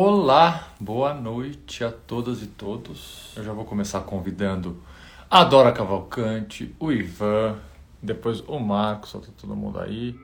Olá, boa noite a todas e todos. Eu já vou começar convidando a Dora Cavalcante, o Ivan, depois o Marcos, solta todo mundo aí.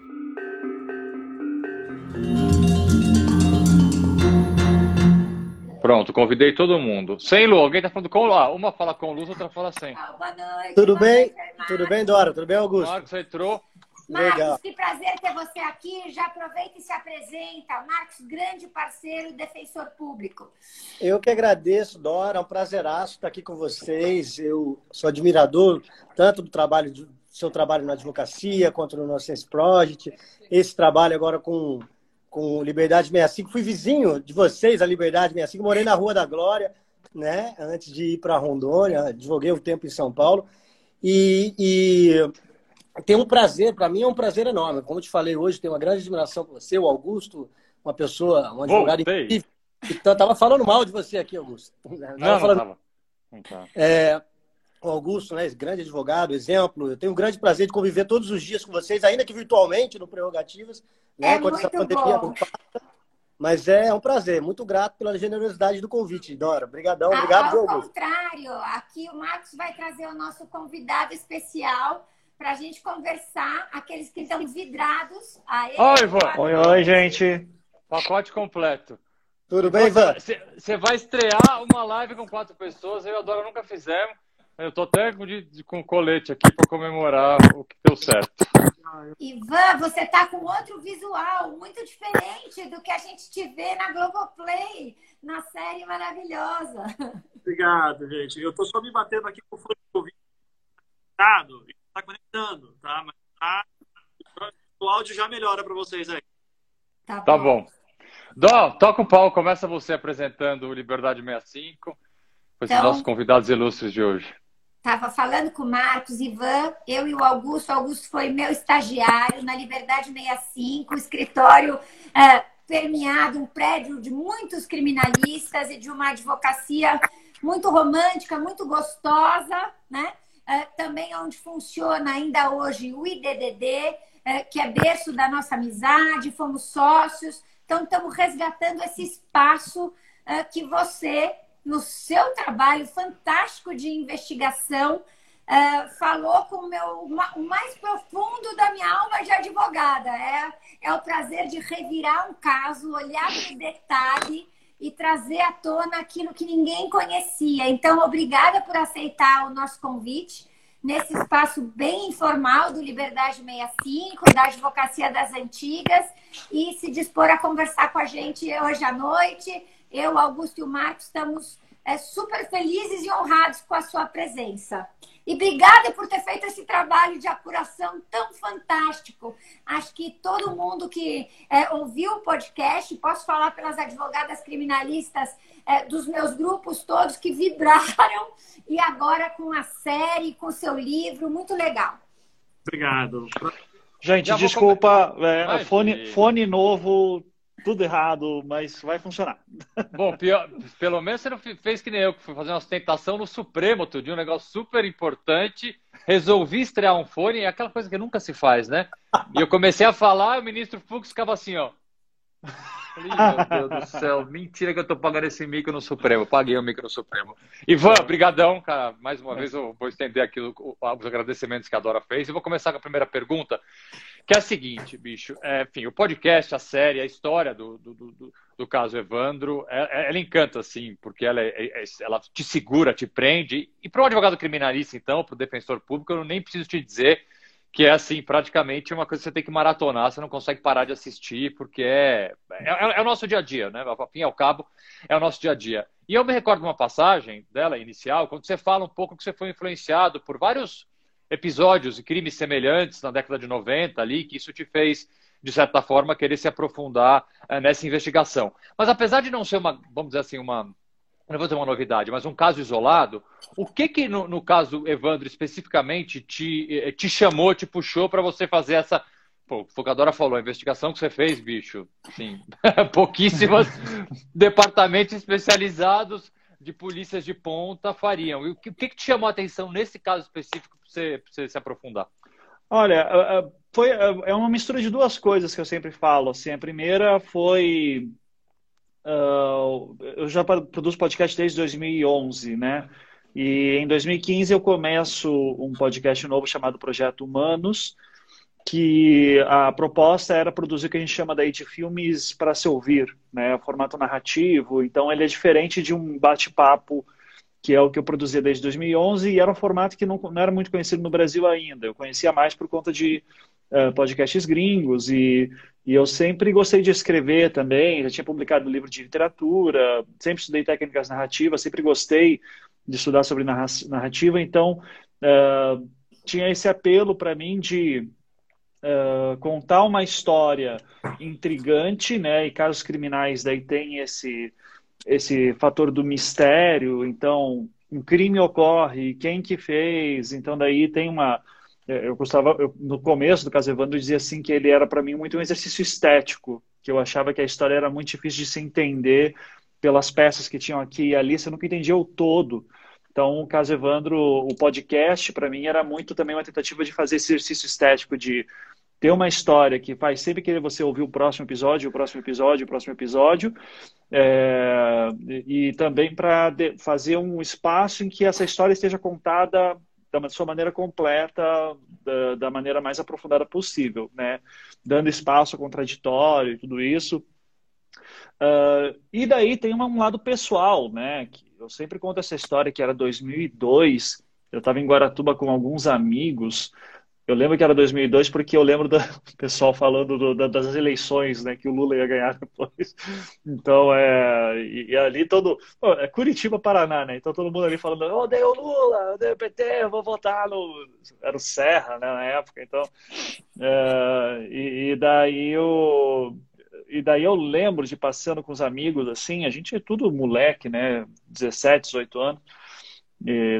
Pronto, convidei todo mundo. Sem Lu, alguém tá falando com Lu? Ah, uma fala com luz, outra fala sem. Ah, boa noite. Tudo boa bem? noite, Tudo bem, Dora? Tudo bem, Augusto? Marcos entrou. Marcos, Legal. que prazer ter você aqui. Já aproveita e se apresenta. Marcos, grande parceiro e defensor público. Eu que agradeço, Dora. É um prazeraço estar aqui com vocês. Eu sou admirador tanto do trabalho do seu trabalho na advocacia quanto no Innocence Project. Esse trabalho agora com, com Liberdade 65. Fui vizinho de vocês, a Liberdade 65. Morei na Rua da Glória, né? Antes de ir para Rondônia. Advoguei um tempo em São Paulo. E, e tem um prazer, para mim é um prazer enorme. Como eu te falei hoje, tenho uma grande admiração por você, o Augusto, uma pessoa, um advogado Voltei. incrível. Então, tava falando mal de você aqui, Augusto. Tava Não, não falando- tava. Não tava. é, o Augusto, né, grande advogado, exemplo. Eu tenho um grande prazer de conviver todos os dias com vocês, ainda que virtualmente, no Prerrogativas, né, É quando essa pandemia bom. não passa. Mas é um prazer, muito grato pela generosidade do convite, Dora. Obrigadão, A- obrigado, Ao Augusto. contrário, aqui o Marcos vai trazer o nosso convidado especial para a gente conversar, aqueles que estão vidrados a ele. Oi, Ivan. Oi, oi, gente. Pacote completo. Tudo bem, Ivan? Você vai estrear uma live com quatro pessoas, eu e a Dora nunca fizemos. Eu tô até com, de- com colete aqui para comemorar o que deu certo. Ivan, você está com outro visual, muito diferente do que a gente te vê na Globoplay, na série maravilhosa. Obrigado, gente. Eu tô só me batendo aqui com o fone de ouvido tá conectando, tá? Mas tá- o áudio já melhora para vocês aí. Tá bom. Dó, toca o pau, começa você apresentando o Liberdade 65, com esses Então- nossos convidados ilustres de hoje. Estava falando com o Marcos, Ivan, eu e o Augusto. O Augusto foi meu estagiário na Liberdade 65, escritório é, permeado, um prédio de muitos criminalistas e de uma advocacia muito romântica, muito gostosa, né? É, também onde funciona ainda hoje o IDDD, é, que é berço da nossa amizade, fomos sócios. Então, estamos resgatando esse espaço é, que você no seu trabalho fantástico de investigação, falou com o, meu, o mais profundo da minha alma de advogada. É, é o prazer de revirar um caso, olhar para o detalhe e trazer à tona aquilo que ninguém conhecia. Então, obrigada por aceitar o nosso convite nesse espaço bem informal do Liberdade 65, da Advocacia das Antigas, e se dispor a conversar com a gente hoje à noite. Eu, Augusto e o Marcos estamos é, super felizes e honrados com a sua presença. E obrigada por ter feito esse trabalho de apuração tão fantástico. Acho que todo mundo que é, ouviu o podcast, posso falar pelas advogadas criminalistas é, dos meus grupos todos que vibraram, e agora com a série, com o seu livro, muito legal. Obrigado. Gente, Já desculpa, é, fone, fone novo, tudo errado, mas vai funcionar. Bom, pior- pelo menos você não fe- fez que nem eu, que fui fazer uma ostentação no Supremo dia, um negócio super importante. Resolvi estrear um fone, é aquela coisa que nunca se faz, né? E eu comecei a falar, o ministro Fux ficava assim, ó. Meu Deus do céu, mentira que eu tô pagando esse micro no Supremo. Paguei o micro no Supremo. Ivan, brigadão, cara. Mais uma vez eu vou estender aqui os agradecimentos que a Dora fez. E vou começar com a primeira pergunta, que é a seguinte, bicho. É, enfim, o podcast, a série, a história do, do, do- do- do caso Evandro, é- é- ela encanta, assim, porque ela, é- é- ela te segura, te prende. E para um advogado criminalista, então, para o defensor público, eu nem preciso te dizer que é assim, praticamente uma coisa que você tem que maratonar, você não consegue parar de assistir, porque é, é, é o nosso dia a dia, né? A e ao cabo, é o nosso dia a dia. E eu me recordo de uma passagem dela, inicial, quando você fala um pouco que você foi influenciado por vários episódios e crimes semelhantes na década de 90 ali, que isso te fez, de certa forma, querer se aprofundar eh, nessa investigação. Mas apesar de não ser uma, vamos dizer assim, uma não vou dizer uma novidade, mas um caso isolado, o que que no, no caso Evandro especificamente te, eh, te chamou, te puxou para você fazer essa Pô, o Focadora falou, a investigação que você fez, bicho, sim, pouquíssimos departamentos especializados de polícias de ponta fariam. E o que, que te chamou a atenção nesse caso específico para você, pra você se aprofundar? Olha, ah, ah, foi, é uma mistura de duas coisas que eu sempre falo. Assim, a primeira foi ah, eu já produzo podcast desde 2011, né? E em 2015 eu começo um podcast novo chamado Projeto Humanos, que a proposta era produzir o que a gente chama daí de filmes para se ouvir, né? Formato narrativo. Então ele é diferente de um bate-papo que é o que eu produzia desde 2011 e era um formato que não, não era muito conhecido no Brasil ainda. Eu conhecia mais por conta de uh, podcasts gringos e, e eu sempre gostei de escrever também. Já tinha publicado livro de literatura, sempre estudei técnicas narrativas, sempre gostei de estudar sobre narrativa. Então uh, tinha esse apelo para mim de uh, contar uma história intrigante, né? E casos criminais daí tem esse esse fator do mistério. Então, um crime ocorre, quem que fez? Então daí tem uma eh, eu gostava eu, no começo do caso Evandro dizia assim que ele era para mim muito um exercício estético, que eu achava que a história era muito difícil de se entender pelas peças que tinham aqui e ali, você nunca entendia o todo. Então, o caso Evandro, o podcast, para mim, era muito também uma tentativa de fazer esse exercício estético de ter uma história que faz sempre querer você ouvir o próximo episódio, o próximo episódio, o próximo episódio, é, e também para fazer um espaço em que essa história esteja contada da sua maneira completa, da, da, maneira mais aprofundada possível, né? Dando espaço ao contraditório e tudo isso. Uh, e daí tem um lado pessoal, né? Que eu sempre conto essa história que era 2002, eu estava em Guaratuba com alguns amigos, eu lembro que era 2002 porque eu lembro do pessoal falando do, da, das eleições, né, que o Lula ia ganhar depois. Então, é, e, e ali todo, é Curitiba, Paraná, né? Então todo mundo ali falando, eu odeio o Lula, odeio o PT, eu vou votar no, era o Serra, né, na época. Então, é, e, e, daí eu e daí eu lembro de passando com os amigos assim, a gente é tudo moleque, né, 17, 18 anos,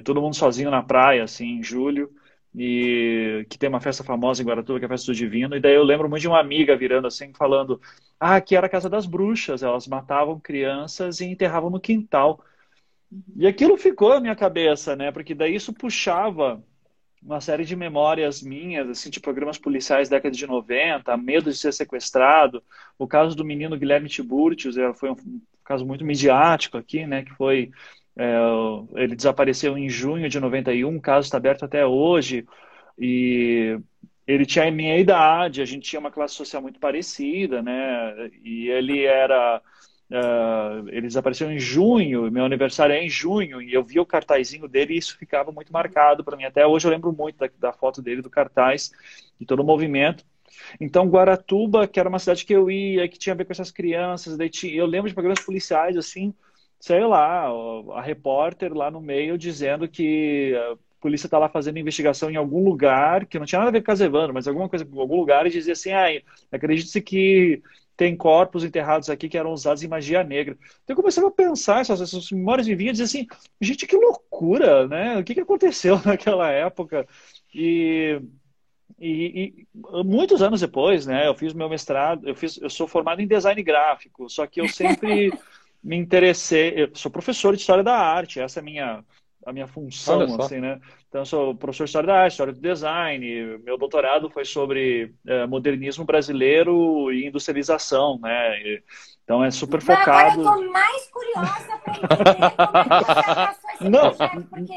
todo mundo sozinho na praia, assim, em julho e que tem uma festa famosa em Guaratuba, que é a Festa do Divino, e daí eu lembro muito de uma amiga virando assim, falando, ah, aqui era a casa das bruxas, elas matavam crianças e enterravam no quintal. E aquilo ficou na minha cabeça, né, porque daí isso puxava uma série de memórias minhas, assim, de programas policiais da década de 90, medo de ser sequestrado, o caso do menino Guilherme Tiburtius, foi um caso muito midiático aqui, né, que foi é, ele desapareceu em junho de 91, o caso está aberto até hoje. E ele tinha a minha idade, a gente tinha uma classe social muito parecida, né? E ele era. Uh, ele desapareceu em junho, meu aniversário é em junho, e eu vi o cartazinho dele e isso ficava muito marcado para mim. Até hoje eu lembro muito da, da foto dele, do cartaz, e todo o movimento. Então, Guaratuba, que era uma cidade que eu ia, que tinha a ver com essas crianças, eu lembro de programas policiais, assim, sei lá, a repórter lá no meio dizendo que a polícia está lá fazendo investigação em algum lugar, que não tinha nada a ver com Casevando, mas alguma coisa em algum lugar, e dizia assim, ah, acredite-se que tem corpos enterrados aqui que eram usados em magia negra. Então eu comecei a pensar, essas, essas memórias me vinham e dizer assim, gente, que loucura, né? O que, que aconteceu naquela época? E, e, e, muitos anos depois, né, eu fiz meu mestrado, eu, fiz, eu sou formado em design gráfico, só que eu sempre me interessei. Eu sou professor de história da arte, essa é a minha, a minha função, assim, né? Então, eu sou professor de história da arte, história do design. Meu doutorado foi sobre é, modernismo brasileiro e industrialização, né? E, então, é super focado. Agora eu tô mais curiosa para entender como é que projeto, porque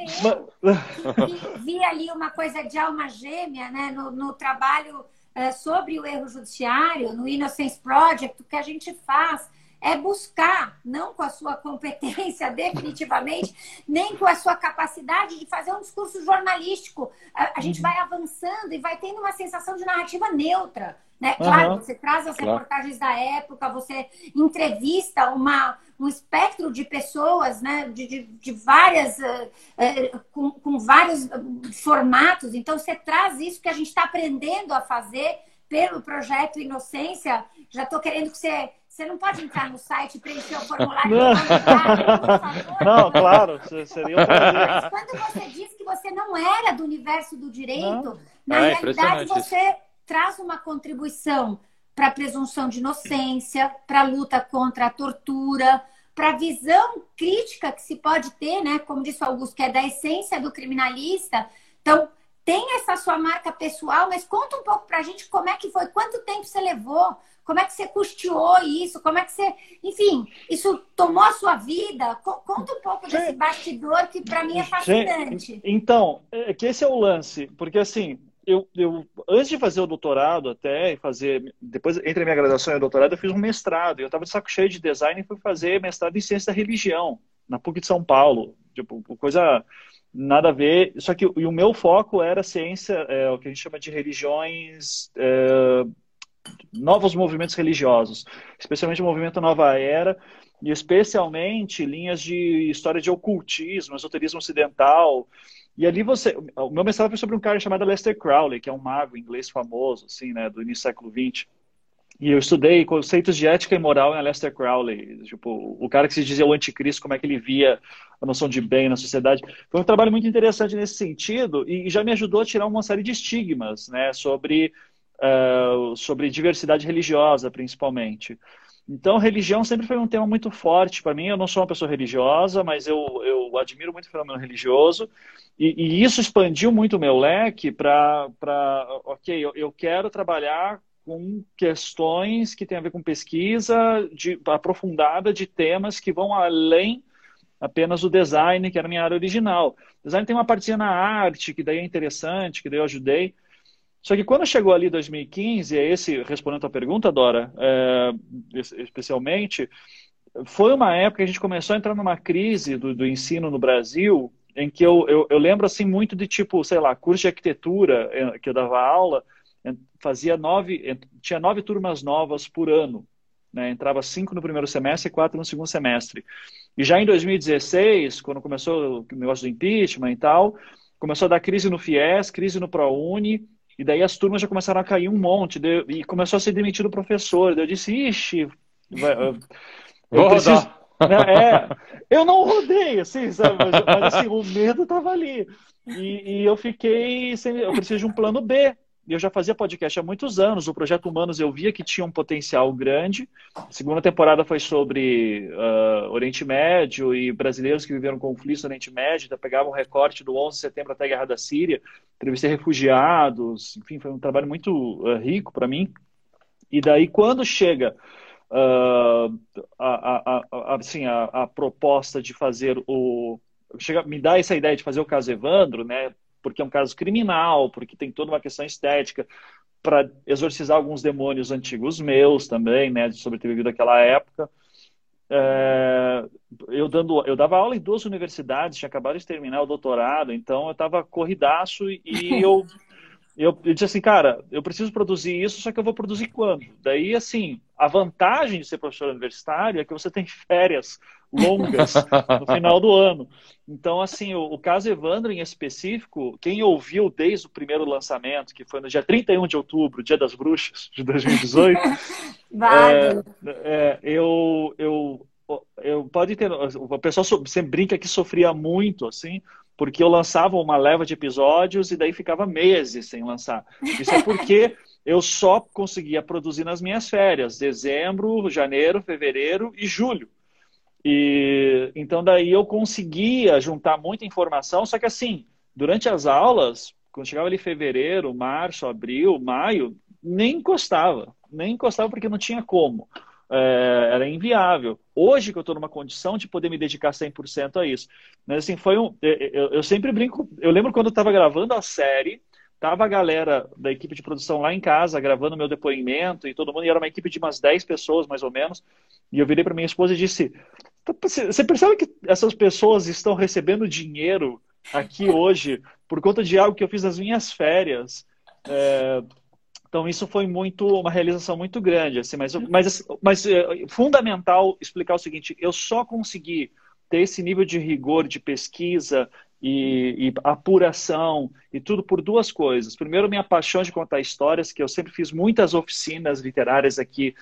eu vi, vi, ali uma coisa de alma gêmea, né? No, no trabalho é, sobre o erro judiciário, no Innocence Project, o que a gente faz é buscar, não com a sua competência definitivamente, nem com a sua capacidade de fazer um discurso jornalístico. A, a gente uhum. vai avançando e vai tendo uma sensação de narrativa neutra. Né? Claro, uhum. você traz as claro. reportagens da época, você entrevista uma, um espectro de pessoas, né? de, de, de várias, uh, uh, com, com vários uh, formatos. Então, você traz isso que a gente está aprendendo a fazer pelo projeto Inocência. Já estou querendo que você você não pode entrar no site e preencher o formulário não. por favor. Não, claro, seria um Mas quando você diz que você não era do universo do direito, não. na é, realidade você traz uma contribuição para a presunção de inocência, para a luta contra a tortura, para a visão crítica que se pode ter, né? Como disse o Augusto, que é da essência do criminalista. Então, tem essa sua marca pessoal, mas conta um pouco para a gente como é que foi, quanto tempo você levou como é que você custeou isso? Como é que você. Enfim, isso tomou a sua vida? Conta um pouco desse bastidor que para mim é fascinante. Então, é que esse é o lance, porque assim, eu, eu, antes de fazer o doutorado até, e fazer, depois, entre a minha graduação e o doutorado, eu fiz um mestrado. Eu estava de saco cheio de design e fui fazer mestrado em ciência da religião, na PUC de São Paulo. Tipo, coisa nada a ver. Só que o meu foco era ciência, é, o que a gente chama de religiões, é, novos movimentos religiosos, especialmente o movimento Nova Era, e especialmente linhas de história de ocultismo, esoterismo ocidental. E ali você. O meu mestrado foi sobre um cara chamado Lester Crowley, que é um mago inglês famoso, assim, né, do início do século XX. E eu estudei conceitos de ética e moral em Aleister Crowley, tipo, o cara que se dizia o anticristo, como é que ele via a noção de bem na sociedade. Foi um trabalho muito interessante nesse sentido e já me ajudou a tirar uma série de estigmas, né, sobre, uh, sobre diversidade religiosa, principalmente. Então, religião sempre foi um tema muito forte para mim. Eu não sou uma pessoa religiosa, mas eu, eu admiro muito o fenômeno religioso. E, e isso expandiu muito o meu leque para, ok, eu, eu quero trabalhar com questões que têm a ver com pesquisa de, aprofundada de temas que vão além apenas do design, que era a minha área original. O design tem uma partezinha na arte, que daí é interessante, que daí eu ajudei. Só que quando chegou ali 2015, é esse, respondendo a pergunta, Dora, é, especialmente, foi uma época que a gente começou a entrar numa crise do, do ensino no Brasil, em que eu, eu, eu, lembro assim muito de tipo, sei lá, curso de arquitetura é, que eu dava aula, fazia nove, tinha nove turmas novas por ano. Né? Entrava cinco no primeiro semestre e quatro no segundo semestre. E já em 2016, quando começou o negócio do impeachment e tal, começou a dar crise no FIES, crise no ProUni, e daí as turmas já começaram a cair um monte, e começou a ser demitido o professor. eu disse, ixi, vai, eu, Vou preciso... Né, é, eu não rodei, assim, sabe? Mas, mas assim, o medo estava ali. E, e, eu fiquei sem. Eu preciso de um plano B eu já fazia podcast há muitos anos. O Projeto Humanos eu via que tinha um potencial grande. A segunda temporada foi sobre uh, Oriente Médio e brasileiros que viveram conflitos no Oriente Médio. Então, pegava um recorte do 11 de setembro até a Guerra da Síria. Entrevistei refugiados. Enfim, foi um trabalho muito uh, rico para mim. E daí, quando chega uh, a, a, a, assim, a, proposta de fazer o... Chega, me dá essa ideia de fazer o caso Evandro, né? Porque é um caso criminal, porque tem toda uma questão estética, para exorcizar alguns demônios antigos meus também, né, sobre ter vivido aquela época. É, eu, dando, eu dava aula em duas universidades, tinha acabado de terminar o doutorado, então eu estava corridaço e eu, eu, eu disse assim, cara, eu preciso produzir isso, só que eu vou produzir quando? Daí, assim, a vantagem de ser professor universitário é que você tem férias longas no final do ano. Então, assim, o, o, caso Evandro em específico, quem ouviu desde o primeiro lançamento, que foi no dia 31 de outubro, Dia das Bruxas de 2018, vale. é, é, eu, eu, eu pode ter. O pessoal sempre brinca que sofria muito, assim, porque eu lançava uma leva de episódios e daí ficava meses sem lançar. Isso é porque eu só conseguia produzir nas minhas férias, dezembro, janeiro, fevereiro e julho. E então daí eu conseguia juntar muita informação, só que assim, durante as aulas, quando chegava ali fevereiro, março, abril, maio, nem encostava, nem encostava porque não tinha como. É, era inviável. Hoje que eu estou numa condição de poder me dedicar 100% a isso. Mas assim, foi um. Eu, eu sempre brinco. Eu lembro quando eu estava gravando a série, tava a galera da equipe de produção lá em casa gravando meu depoimento e todo mundo, e era uma equipe de umas 10 pessoas mais ou menos. E eu virei para minha esposa e disse: tá, Você percebe que essas pessoas estão recebendo dinheiro aqui hoje por conta de algo que eu fiz nas minhas férias? É, então isso foi muito uma realização muito grande, assim, mas, mas, mas é fundamental explicar o seguinte: eu só consegui ter esse nível de rigor de pesquisa e, e, apuração e tudo por duas coisas. Primeiro, minha paixão de contar histórias, que eu sempre fiz muitas oficinas literárias aqui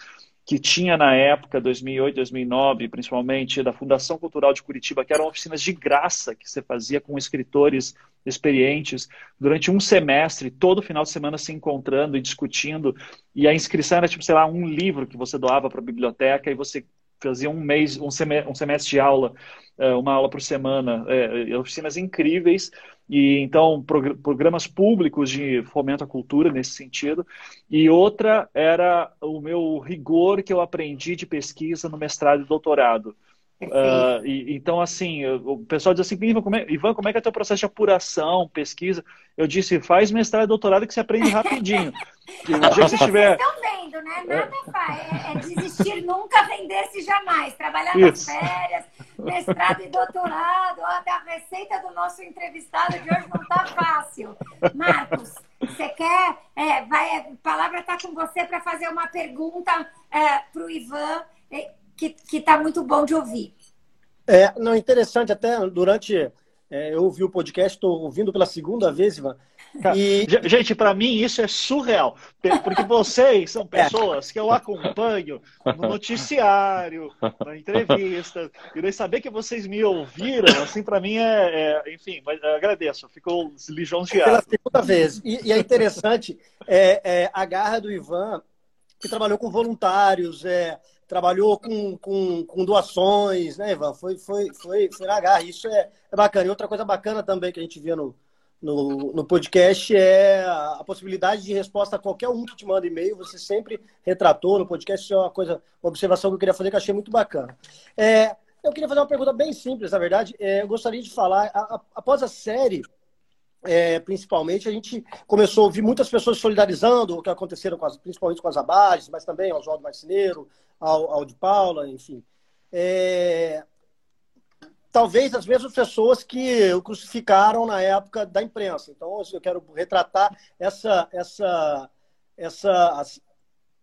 que tinha na época, 2008, 2009, principalmente, da Fundação Cultural de Curitiba, que eram oficinas de graça que você fazia com escritores experientes durante um semestre, todo final de semana se encontrando e discutindo. E a inscrição era, tipo, sei lá, um livro que você doava para a biblioteca e você fazia um mês, um semestre, um semestre de aula, é, uma aula por semana, é, oficinas incríveis, e então programas públicos de fomento à cultura nesse sentido. E outra era o meu rigor que eu aprendi de pesquisa no mestrado e doutorado. Uh, e, então, assim, o pessoal diz assim, Ivan como, é, Ivan, como é que é teu processo de apuração, pesquisa? Eu disse, faz mestrado e doutorado que você aprende rapidinho. que o dia que você estiver... Vocês estão vendo, né? Nada faz. É, é desistir nunca, vender-se jamais. Trabalhar Isso. nas férias, mestrado e doutorado. Ó, a receita do nosso entrevistado de hoje não está fácil. Marcos, você quer... É, vai, a palavra está com você para fazer uma pergunta é, para o Ivan que está muito bom de ouvir. É, não, interessante, até durante. É, eu ouvi o podcast, estou ouvindo pela segunda vez, Ivan. E... Gente, para mim isso é surreal, porque vocês são é. pessoas que eu acompanho no noticiário, na entrevista, e daí saber que vocês me ouviram, assim, para mim é, é, enfim, mas agradeço, ficou lisonjeado. Pela segunda vez. E, e é interessante é, é, a garra do Ivan, que trabalhou com voluntários, é, trabalhou com, com, com, doações, né, Ivan? Foi, foi, foi, foi na garra. Isso é, é, bacana. E outra coisa bacana também que a gente vê no, no, no podcast é a, a, possibilidade de resposta a qualquer um que te manda e-mail. Você sempre retratou no podcast. Isso é uma coisa, uma observação que eu queria fazer que eu achei muito bacana. É, eu queria fazer uma pergunta bem simples, na verdade. É, eu gostaria de falar, a, a, após a série é, principalmente, a gente começou a ouvir muitas pessoas solidarizando o que aconteceram com as, principalmente com as abages, mas também ao Oswaldo Marceneiro, ao, ao de Paula, enfim. É, talvez as mesmas pessoas que o crucificaram na época da imprensa. Então, eu quero retratar essa, essa, essa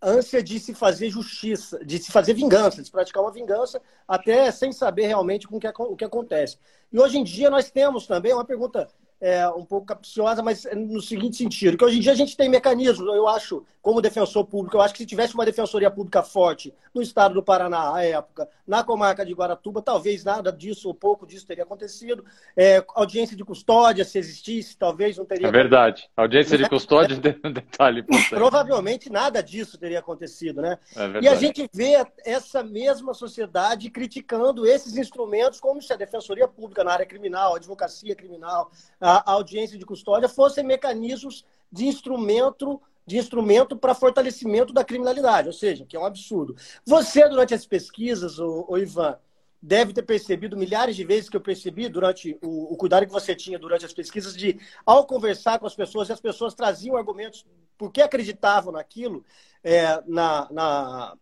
ânsia de se fazer justiça, de se fazer vingança, de se praticar uma vingança, até sem saber realmente com que, o que acontece. E hoje em dia nós temos também uma pergunta é, um pouco capciosa, mas no seguinte sentido, que hoje em dia a gente tem mecanismos, eu acho, como defensor público, eu acho que se tivesse uma defensoria pública forte no estado do Paraná à época, na comarca de Guaratuba, talvez nada disso ou pouco disso teria acontecido. É, audiência de custódia, se existisse, talvez não teria. É verdade. Audiência de custódia, é, detalhe. Provavelmente nada disso teria acontecido, né? É e a gente vê essa mesma sociedade criticando esses instrumentos, como se a defensoria pública na área criminal, a advocacia criminal, a a audiência de custódia fossem mecanismos de instrumento de instrumento para fortalecimento da criminalidade, ou seja, que é um absurdo. Você, durante as pesquisas, o, o Ivan, deve ter percebido milhares de vezes que eu percebi durante o, o, cuidado que você tinha durante as pesquisas de, ao conversar com as pessoas, as pessoas traziam argumentos porque acreditavam naquilo, é, na, na,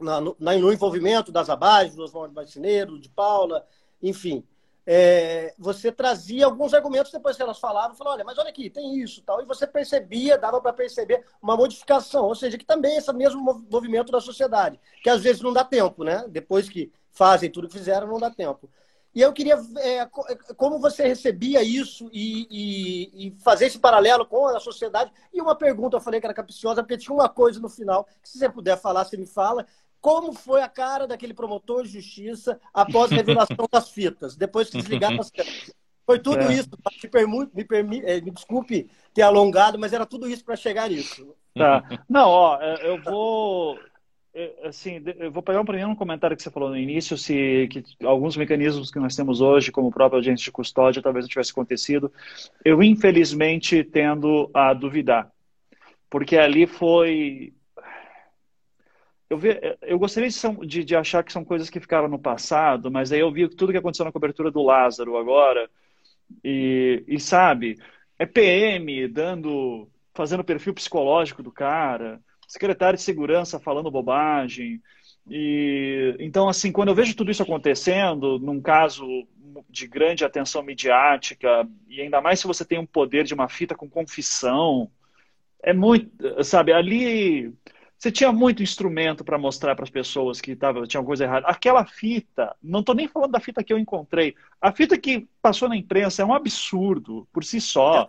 na, no, no, envolvimento das abaixo, do Oswaldo Marcineiro, de Paula, enfim é, você trazia alguns argumentos depois que elas falavam, falou, olha, mas olha aqui, tem isso tal, e você percebia, dava para perceber uma modificação, ou seja, que também esse mesmo movimento da sociedade, que às vezes não dá tempo, né? Depois que fazem tudo que fizeram, não dá tempo. E eu queria é, é como você recebia isso e, e, e, fazer esse paralelo com a sociedade. E uma pergunta, eu falei que era capciosa, porque tinha uma coisa no final, que se você puder falar, você me fala, como foi a cara daquele promotor de justiça após a revelação das fitas, depois que desligaram as câmeras. Foi tudo é. isso. Me, permute, me, permi, eh, me desculpe ter alongado, mas era tudo isso para chegar nisso. Tá. Não, ó, é, eu vou. É, assim, eu vou pegar um primeiro comentário que você falou no início, se que alguns mecanismos que nós temos hoje, como o próprio agente de custódia, talvez não tivesse acontecido. Eu, infelizmente, tendo a duvidar. Porque ali foi eu, vi, eu gostaria de, de, de, achar que são coisas que ficaram no passado, mas aí eu vi tudo que aconteceu na cobertura do Lázaro agora, e, e sabe, é PM dando, fazendo perfil psicológico do cara, secretário de segurança falando bobagem. E então, assim, quando eu vejo tudo isso acontecendo, num caso de grande atenção midiática, e ainda mais se você tem um poder de uma fita com confissão, é muito, sabe, ali você tinha muito instrumento para mostrar para as pessoas que tava, tinha coisa errada. Aquela fita, não estou nem falando da fita que eu encontrei. A fita que passou na imprensa é um absurdo por si só.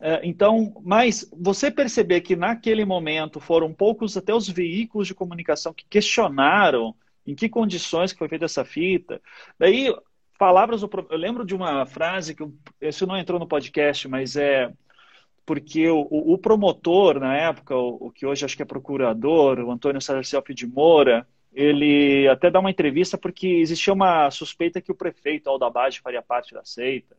É, então, mas você perceber que naquele momento foram poucos até os veículos de comunicação que questionaram em que condições que foi feita essa fita. Daí, palavras. Eu lembro de uma frase que isso não entrou no podcast, mas é porque o, o, promotor, na época, o, o, que hoje acho que é procurador, o Antônio Sarcelp de Moura, ele até dá uma entrevista porque existia uma suspeita que o prefeito Aldabage faria parte da seita.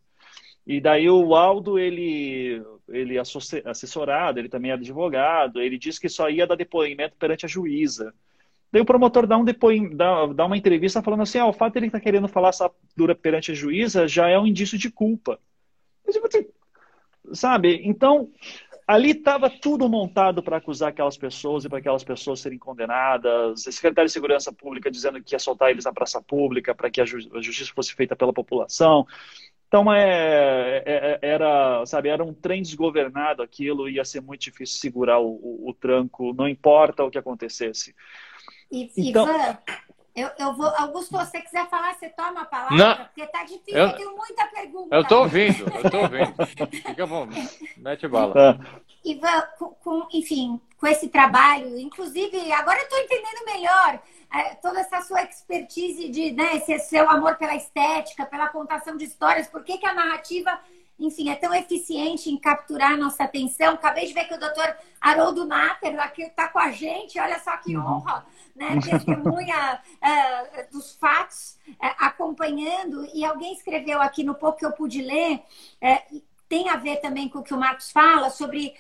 E daí o Aldo, ele, ele assessorado, ele também é advogado, ele disse que só ia dar depoimento perante a juíza. Daí o promotor dá, um depoim, dá, dá uma entrevista falando assim, ah, o fato de ele estar tá querendo falar essa dura perante a juíza já é um indício de culpa. Tipo assim, sabe? Então, ali estava tudo montado para acusar aquelas pessoas e para aquelas pessoas serem condenadas. O secretário de Segurança Pública dizendo que ia soltar eles na praça pública para que a, ju a justiça fosse feita pela população. Então é, é, é, era, sabe, era um trem desgovernado aquilo, ia ser muito difícil segurar o, o, o tranco, não importa o que acontecesse. E, então... Ivan, eu, eu vou, Augusto, se você quiser falar, você toma a palavra, não, porque tá difícil, eu, eu tenho muita pergunta. Eu tô ouvindo, eu tô ouvindo. Fica bom, mete bala. Tá. Ivan, com, com, enfim, com esse trabalho, inclusive, agora eu tô entendendo melhor é, toda essa sua expertise de, né, esse seu amor pela estética, pela contação de histórias, por que, que a narrativa, enfim, é tão eficiente em capturar a nossa atenção. Acabei de ver que o doutor Haroldo Natter aqui está com a gente, olha só que uhum. honra, né? Testemunha uh, dos fatos, uh, acompanhando. E alguém escreveu aqui no pouco que eu pude ler, uh, tem a ver também com o que o Marcos fala sobre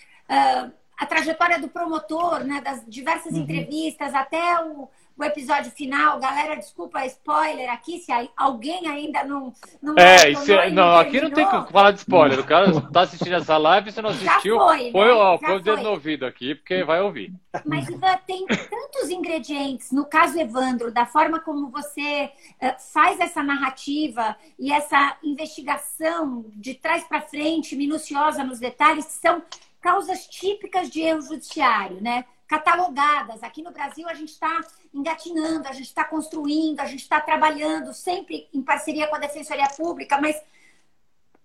a trajetória do promotor, né, das diversas uhum. entrevistas, até o, o episódio final. Galera, desculpa, spoiler aqui, se alguém ainda não. não é, isso, não, não aqui não tem que falar de spoiler. O cara tá assistindo essa live, você não assistiu. Já foi, põe, né? ó, põe o dedo no ouvido aqui, porque vai ouvir. Mas Ivan, tem tantos ingredientes. No caso, Evandro, da forma como você uh, faz essa narrativa e essa investigação de trás para frente, minuciosa nos detalhes, que são causas típicas de erro judiciário, né? Catalogadas. Aqui no Brasil, a gente está engatinhando, a gente está construindo, a gente está trabalhando sempre em parceria com a Defensoria Pública, mas.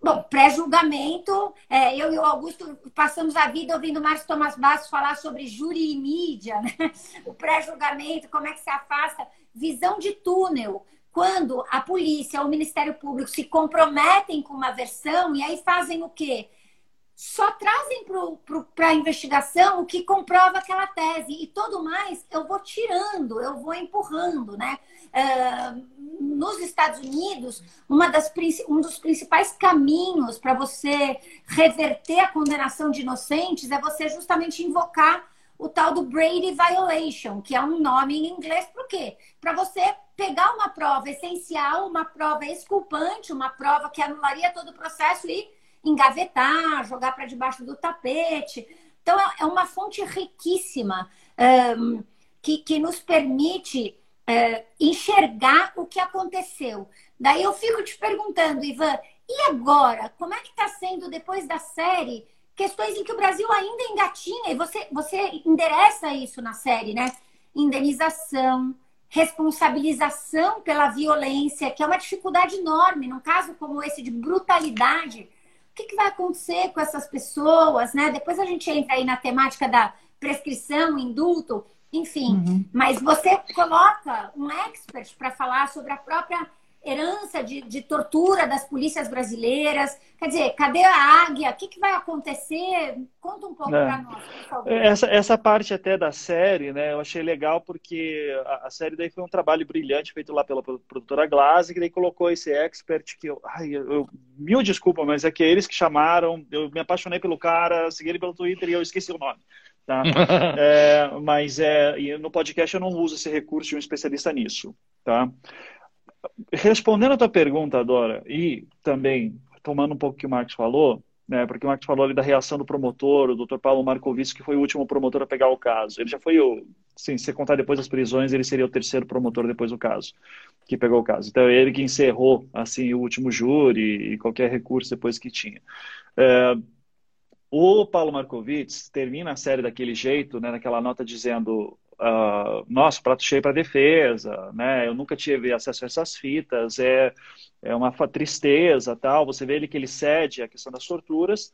Bom, pré-julgamento, é, eu e o Augusto passamos a vida ouvindo o Márcio Tomás Bastos falar sobre júri e mídia, né? o pré-julgamento, como é que se afasta, visão de túnel, quando a polícia ou o Ministério Público se comprometem com uma versão e aí fazem o quê? Só trazem para a investigação o que comprova aquela tese. E todo mais eu vou tirando, eu vou empurrando, né? Uh, nos Estados Unidos, uma das, um dos principais caminhos para você reverter a condenação de inocentes é você justamente invocar o tal do Brady Violation, que é um nome em inglês para quê? Para você pegar uma prova essencial, uma prova exculpante, uma prova que anularia todo o processo e engavetar, jogar para debaixo do tapete. Então, é, é uma fonte riquíssima um, que, que nos permite uh, enxergar o que aconteceu. Daí eu fico te perguntando, Ivan, e agora? Como é que está sendo, depois da série, questões em que o Brasil ainda engatinha, e você, você endereça isso na série, né? Indenização, responsabilização pela violência, que é uma dificuldade enorme, num caso como esse de brutalidade o que, que vai acontecer com essas pessoas, né? Depois a gente entra aí na temática da prescrição, indulto, enfim. Uhum. Mas você coloca um expert para falar sobre a própria herança de, de, tortura das polícias brasileiras. Quer dizer, cadê a águia? O que, que vai acontecer? Conta um pouco é. para nós, por favor. Essa, essa parte até da série, né, eu achei legal porque a, a, série daí foi um trabalho brilhante feito lá pela produtora Glass, que daí colocou esse expert que eu, ai, eu, eu mil desculpa, mas é que é eles que chamaram, eu me apaixonei pelo cara, segui ele pelo Twitter e eu esqueci o nome. Tá? é, mas é, no podcast eu não uso esse recurso de um especialista nisso. Tá? Respondendo a tua pergunta, Dora, e também tomando um pouco o que o Marcos falou, né, porque o Marcos falou ali da reação do promotor, o Dr. Paulo Marcovici, que foi o último promotor a pegar o caso. Ele já foi o, sim, se contar depois das prisões, ele seria o terceiro promotor depois do caso, que pegou o caso. Então, é ele que encerrou, assim, o último júri e qualquer recurso depois que tinha. É, o Paulo Marcovici termina a série daquele jeito, né, naquela nota dizendo uh, nossa, prato cheio para defesa, né? Eu nunca tive acesso a essas fitas, é, é uma tristeza, tal. Você vê ele que ele cede a questão das torturas.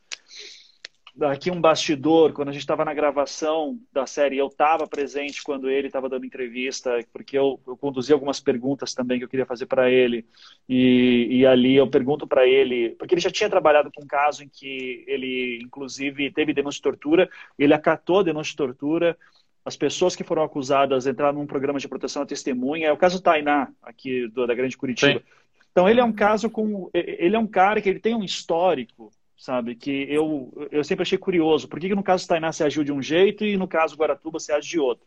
Aqui um bastidor, quando a gente estava na gravação da série, eu estava presente quando ele estava dando entrevista, porque eu, eu conduzi algumas perguntas também que eu queria fazer para ele. E, e ali eu pergunto para ele, porque ele já tinha trabalhado com um caso em que ele, inclusive, teve denúncia de tortura, ele acatou a denúncia de tortura, as pessoas que foram acusadas entraram num programa de proteção à testemunha. É o caso Tainá, aqui do, da Grande Curitiba. Sim. Então ele é um caso com. Ele é um cara que ele tem um histórico, sabe? Que eu, eu sempre achei curioso. Por que, que no caso Tainá se agiu de um jeito e no caso Guaratuba se age de outro?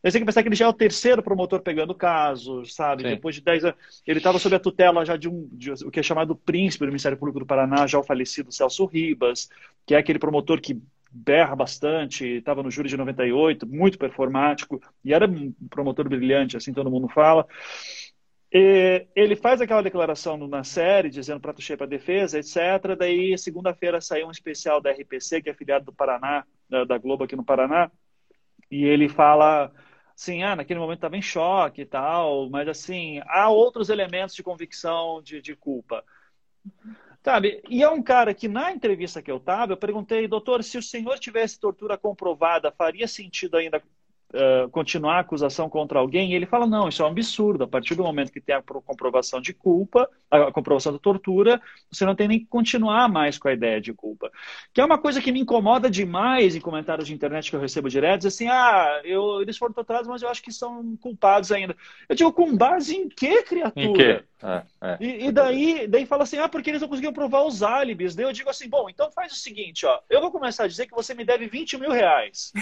Mas tem que pensar que ele já é o terceiro promotor pegando o caso, sabe? Sim. Depois de 10 anos. Ele estava sob a tutela já de um. De, o que é chamado príncipe do Ministério Público do Paraná, já o falecido Celso Ribas, que é aquele promotor que berra bastante, estava no júri de 98, muito performático, e era um promotor brilhante, assim todo mundo fala. E ele faz aquela declaração na série, dizendo prato cheio para defesa, etc. Daí, segunda-feira, saiu um especial da RPC, que é afiliado do Paraná, da Globo aqui no Paraná, e ele fala assim, ah, naquele momento estava em choque e tal, mas assim, há outros elementos de convicção de, de culpa. Sabe? E é um cara que, na entrevista que eu estava, eu perguntei, doutor, se o senhor tivesse tortura comprovada, faria sentido ainda uh, continuar a acusação contra alguém? E ele fala, não, isso é um absurdo. A partir do momento que tem a comprovação de culpa, a comprovação da tortura, você não tem nem que continuar mais com a ideia de culpa. Que é uma coisa que me incomoda demais em comentários de internet que eu recebo direto, assim, ah, eu, eles foram torturados, mas eu acho que são culpados ainda. Eu digo, com base em que, criatura? Em quê? É, é. E, e, daí, daí fala assim, ah, porque eles não conseguiram provar os álibis. Daí eu digo assim, bom, então faz o seguinte, ó, eu vou começar a dizer que você me deve 20 mil reais.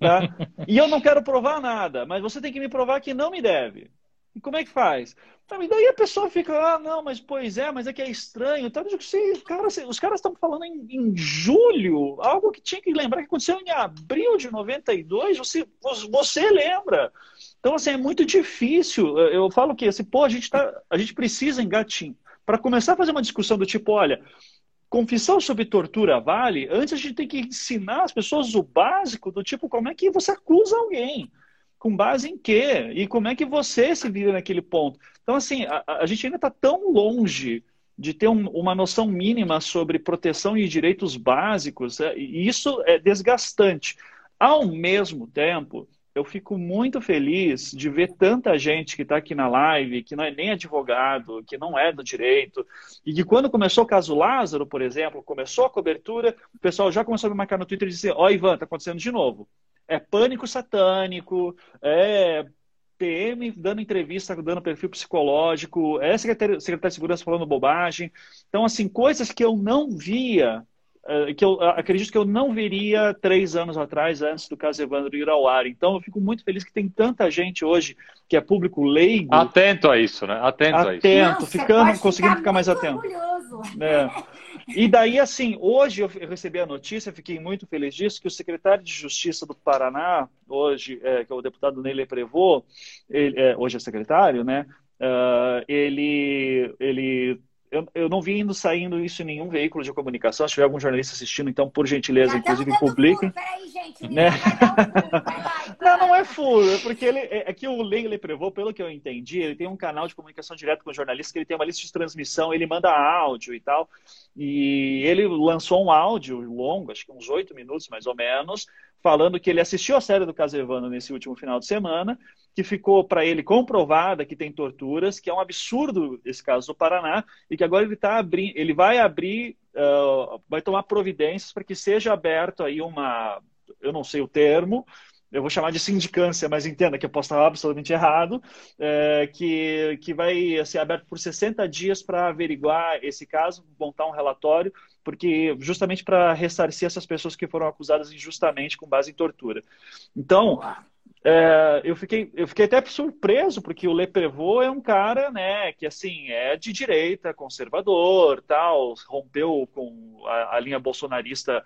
tá? E eu não quero provar nada, mas você tem que me provar que não me deve. E como é que faz? Então, e daí a pessoa fica, ah, não, mas pois é, mas é que é estranho. Então, eu digo, sim, cara, os caras estão falando em, em, julho, algo que tinha que lembrar que aconteceu em abril de 92, você, você lembra. Então, assim, é muito difícil. Eu falo que, assim, pô, a gente, tá, a gente precisa engatinhar. Para começar a fazer uma discussão do tipo, olha, confissão sobre tortura vale, antes a gente tem que ensinar as pessoas o básico do tipo, como é que você acusa alguém? Com base em quê? E como é que você se vira naquele ponto? Então, assim, a, a gente ainda está tão longe de ter um, uma noção mínima sobre proteção e direitos básicos, é, e isso é desgastante. Ao mesmo tempo, eu fico muito feliz de ver tanta gente que está aqui na live, que não é nem advogado, que não é do direito, e que quando começou o caso Lázaro, por exemplo, começou a cobertura, o pessoal já começou a me marcar no Twitter e dizer: Ó, oh, Ivan, está acontecendo de novo. É pânico satânico, é PM dando entrevista, dando perfil psicológico, é secretário, secretário de segurança falando bobagem. Então, assim, coisas que eu não via que eu acredito que eu não veria três anos atrás, antes do caso Evandro ir ao ar. Então, eu fico muito feliz que tem tanta gente hoje que é público leigo. Atento a isso, né? Atento, atento a isso. Atento, ficando, conseguindo ficar, ficar mais atento. É. E daí, assim, hoje eu recebi a notícia, fiquei muito feliz disso, que o secretário de Justiça do Paraná, hoje, é, que é o deputado Nele Prevô, ele, é, hoje é secretário, né? Uh, ele, ele eu, eu não vi indo saindo isso em nenhum veículo de comunicação. Se tiver algum jornalista assistindo, então, por gentileza, Já inclusive, publiquem. Peraí, gente. Né? não, não é furo. É porque ele, é, é que o Leile Prevô, pelo que eu entendi, ele tem um canal de comunicação direto com jornalistas, que ele tem uma lista de transmissão, ele manda áudio e tal. E ele lançou um áudio longo, acho que uns oito minutos mais ou menos, falando que ele assistiu a série do Casevano nesse último final de semana, que ficou para ele comprovada que tem torturas, que é um absurdo esse caso do Paraná, e que agora ele tá abrindo, ele vai abrir, uh, vai tomar providências para que seja aberto aí uma, eu não sei o termo, eu vou chamar de sindicância, mas entenda que eu posso estar absolutamente errado, é, que, que vai ser aberto por 60 dias para averiguar esse caso, montar um relatório, porque justamente para ressarcir essas pessoas que foram acusadas injustamente com base em tortura. Então, é, eu, fiquei, eu fiquei até surpreso, porque o Leprevô é um cara né, que assim é de direita, conservador, tal, rompeu com a, a linha bolsonarista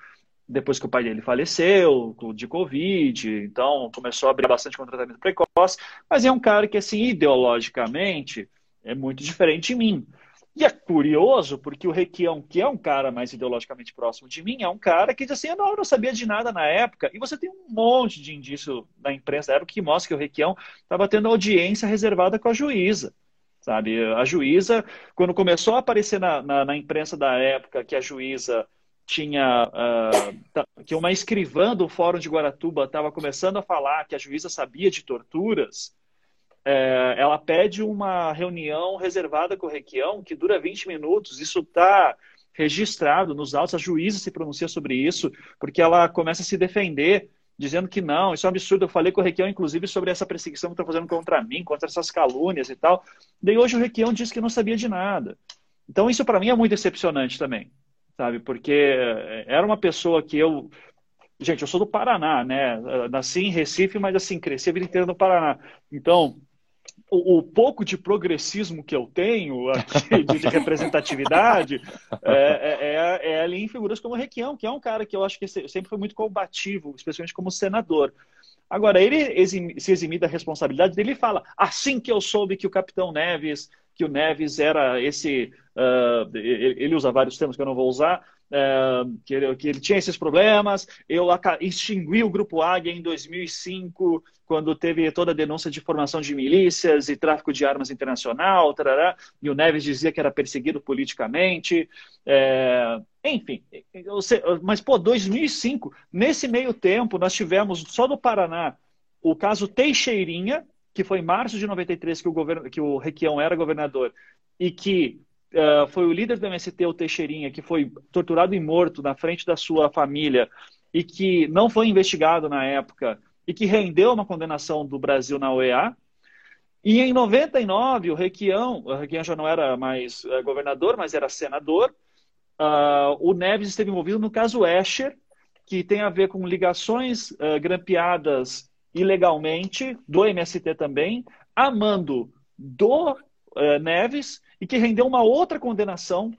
depois que o pai dele faleceu, de Covid, então começou a abrir bastante com tratamento precoce, mas é um cara que, assim, ideologicamente, é muito diferente de mim. E é curioso, porque o Requião, que é um cara mais ideologicamente próximo de mim, é um cara que diz assim, não, eu não sabia de nada na época, e você tem um monte de indício na imprensa da época que mostra que o Requião estava tendo audiência reservada com a juíza sabe? A juíza, quando começou a aparecer na, na, na imprensa da época que a juíza tinha uh, que uma escrivã do Fórum de Guaratuba estava começando a falar que a juíza sabia de torturas, é, ela pede uma reunião reservada com o Requião, que dura 20 minutos. Isso está registrado nos autos, a juíza se pronuncia sobre isso, porque ela começa a se defender dizendo que não, isso é um absurdo. Eu falei com o Requião, inclusive, sobre essa perseguição que estão fazendo contra mim, contra essas calúnias e tal. Daí hoje o Requião disse que não sabia de nada. Então isso para mim é muito decepcionante também, sabe? Porque era uma pessoa que eu Gente, eu sou do Paraná, né? Nasci em Recife, mas assim, cresci a vida inteira no Paraná. Então, o, o, pouco de progressismo que eu tenho aqui, de, de representatividade, é, é, é, é, ali em figuras como o Requião, que é um cara que eu acho que sempre foi muito combativo, especialmente como senador. Agora, ele exime, se eximir da responsabilidade dele fala, assim que eu soube que o Capitão Neves, que o Neves era esse, uh, ele usa vários termos que eu não vou usar, é, que, ele, que, ele, tinha esses problemas. Eu extingui o Grupo Águia em 2005, quando teve toda a denúncia de formação de milícias e tráfico de armas internacional, tarará, e o Neves dizia que era perseguido politicamente. É, enfim, mas, pô, 2005, nesse meio tempo, nós tivemos, só no Paraná, o caso Teixeirinha, que foi em março de 93 que o, governo, que o Requião era governador, e que uh, foi o líder do MST, o Teixeirinha, que foi torturado e morto na frente da sua família e que não foi investigado na época e que rendeu uma condenação do Brasil na OEA. E em 99, o Requião, o Requião já não era mais uh, governador, mas era senador, uh, o Neves esteve envolvido no caso Escher, que tem a ver com ligações uh, grampeadas ilegalmente, do MST também, a mando do Neves e que rendeu uma outra condenação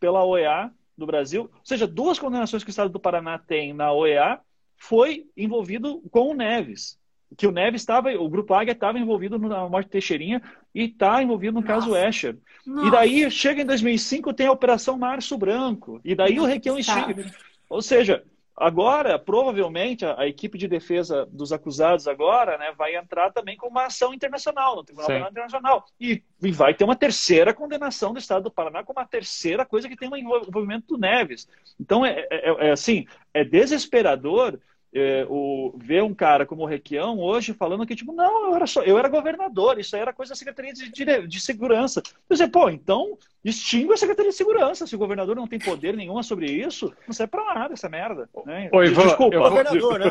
pela OEA do Brasil. Ou seja, duas condenações que o Estado do Paraná tem na OEA foi envolvido com o Neves. Que o Neves estava, o Grupo Águia estava envolvido na morte de Teixeirinha e está envolvido no Nossa. caso Escher. Nossa. E daí chega em 2005, tem a Operação Março Branco. E daí o Requião extingue. Ou seja, Agora, provavelmente, a, a, equipe de defesa dos acusados agora né, vai entrar também com uma ação internacional, no Tribunal Penal Internacional. E, e, vai ter uma terceira condenação do Estado do Paraná com uma terceira coisa que tem um envolvimento do Neves. Então, é, é, é assim, é desesperador é, o, ver um cara como o Requião hoje falando que, tipo, não, eu era, só, eu era governador, isso aí era coisa da Secretaria de, de, de Segurança. Quer dizer, pô, então extingue a Secretaria de Segurança. Se o governador não tem poder nenhum sobre isso, não serve pra nada essa merda. Né? Oi, Desculpa. Eu, governador, né?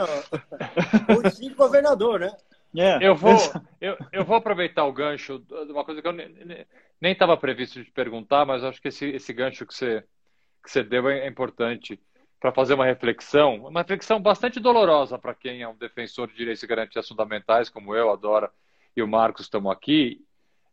Ou extingue governador, né? É. Eu, vou, eu, eu vou aproveitar o gancho de uma coisa que eu nem estava previsto de perguntar, mas acho que esse, esse gancho que você, que você deu é, é importante para fazer uma reflexão, uma reflexão bastante dolorosa para quem é um defensor de direitos e garantias fundamentais, como eu, a Dora e o Marcos estamos aqui,